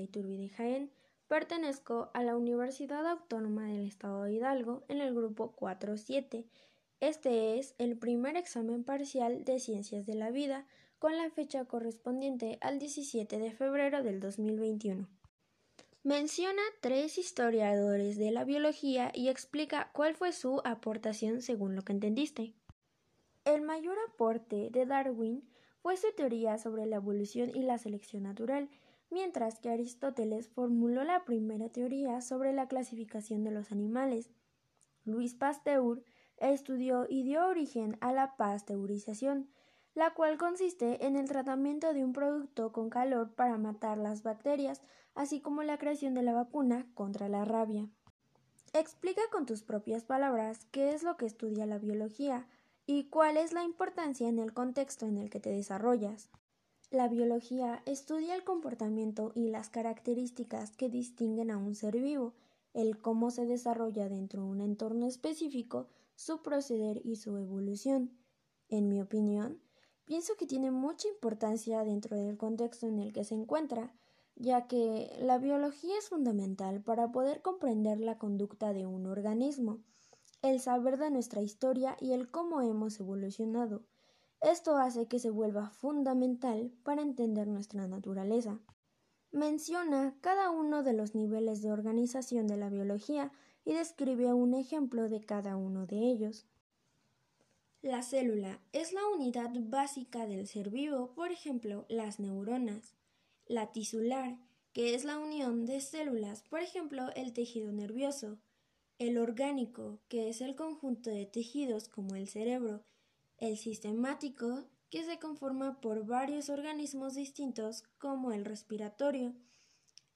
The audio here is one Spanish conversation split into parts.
Iturbide Jaén. Pertenezco a la Universidad Autónoma del Estado de Hidalgo en el grupo 4-7. Este es el primer examen parcial de Ciencias de la Vida con la fecha correspondiente al 17 de febrero del 2021. Menciona tres historiadores de la biología y explica cuál fue su aportación según lo que entendiste. El mayor aporte de Darwin fue su teoría sobre la evolución y la selección natural, mientras que Aristóteles formuló la primera teoría sobre la clasificación de los animales. Luis Pasteur estudió y dio origen a la pasteurización, la cual consiste en el tratamiento de un producto con calor para matar las bacterias, así como la creación de la vacuna contra la rabia. Explica con tus propias palabras qué es lo que estudia la biología, y cuál es la importancia en el contexto en el que te desarrollas. La biología estudia el comportamiento y las características que distinguen a un ser vivo, el cómo se desarrolla dentro de un entorno específico, su proceder y su evolución. En mi opinión, pienso que tiene mucha importancia dentro del contexto en el que se encuentra, ya que la biología es fundamental para poder comprender la conducta de un organismo el saber de nuestra historia y el cómo hemos evolucionado. Esto hace que se vuelva fundamental para entender nuestra naturaleza. Menciona cada uno de los niveles de organización de la biología y describe un ejemplo de cada uno de ellos. La célula es la unidad básica del ser vivo, por ejemplo, las neuronas. La tisular, que es la unión de células, por ejemplo, el tejido nervioso el orgánico, que es el conjunto de tejidos como el cerebro, el sistemático, que se conforma por varios organismos distintos como el respiratorio,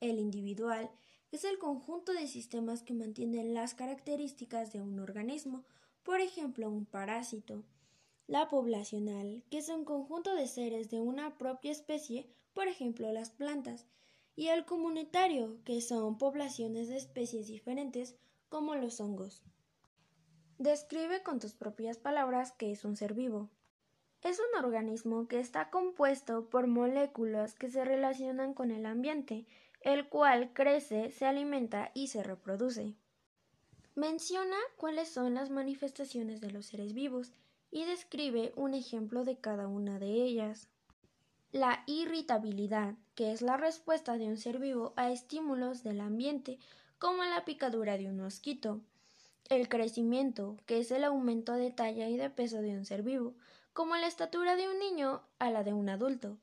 el individual, que es el conjunto de sistemas que mantienen las características de un organismo, por ejemplo un parásito, la poblacional, que es un conjunto de seres de una propia especie, por ejemplo las plantas, y el comunitario, que son poblaciones de especies diferentes, como los hongos. Describe con tus propias palabras qué es un ser vivo. Es un organismo que está compuesto por moléculas que se relacionan con el ambiente, el cual crece, se alimenta y se reproduce. Menciona cuáles son las manifestaciones de los seres vivos y describe un ejemplo de cada una de ellas. La irritabilidad, que es la respuesta de un ser vivo a estímulos del ambiente como la picadura de un mosquito. El crecimiento, que es el aumento de talla y de peso de un ser vivo, como la estatura de un niño a la de un adulto.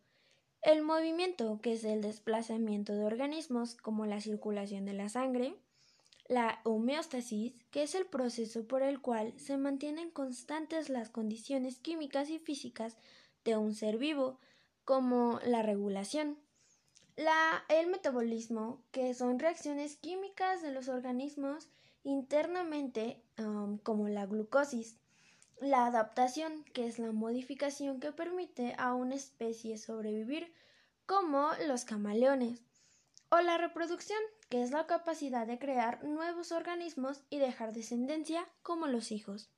El movimiento, que es el desplazamiento de organismos, como la circulación de la sangre. La homeostasis, que es el proceso por el cual se mantienen constantes las condiciones químicas y físicas de un ser vivo, como la regulación. La, el metabolismo, que son reacciones químicas de los organismos internamente, como la glucosis. La adaptación, que es la modificación que permite a una especie sobrevivir, como los camaleones. O la reproducción, que es la capacidad de crear nuevos organismos y dejar descendencia, como los hijos.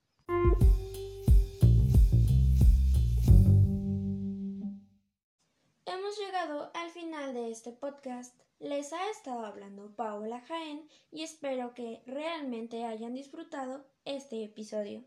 Este podcast. Les ha estado hablando Paola Jaén y espero que realmente hayan disfrutado este episodio.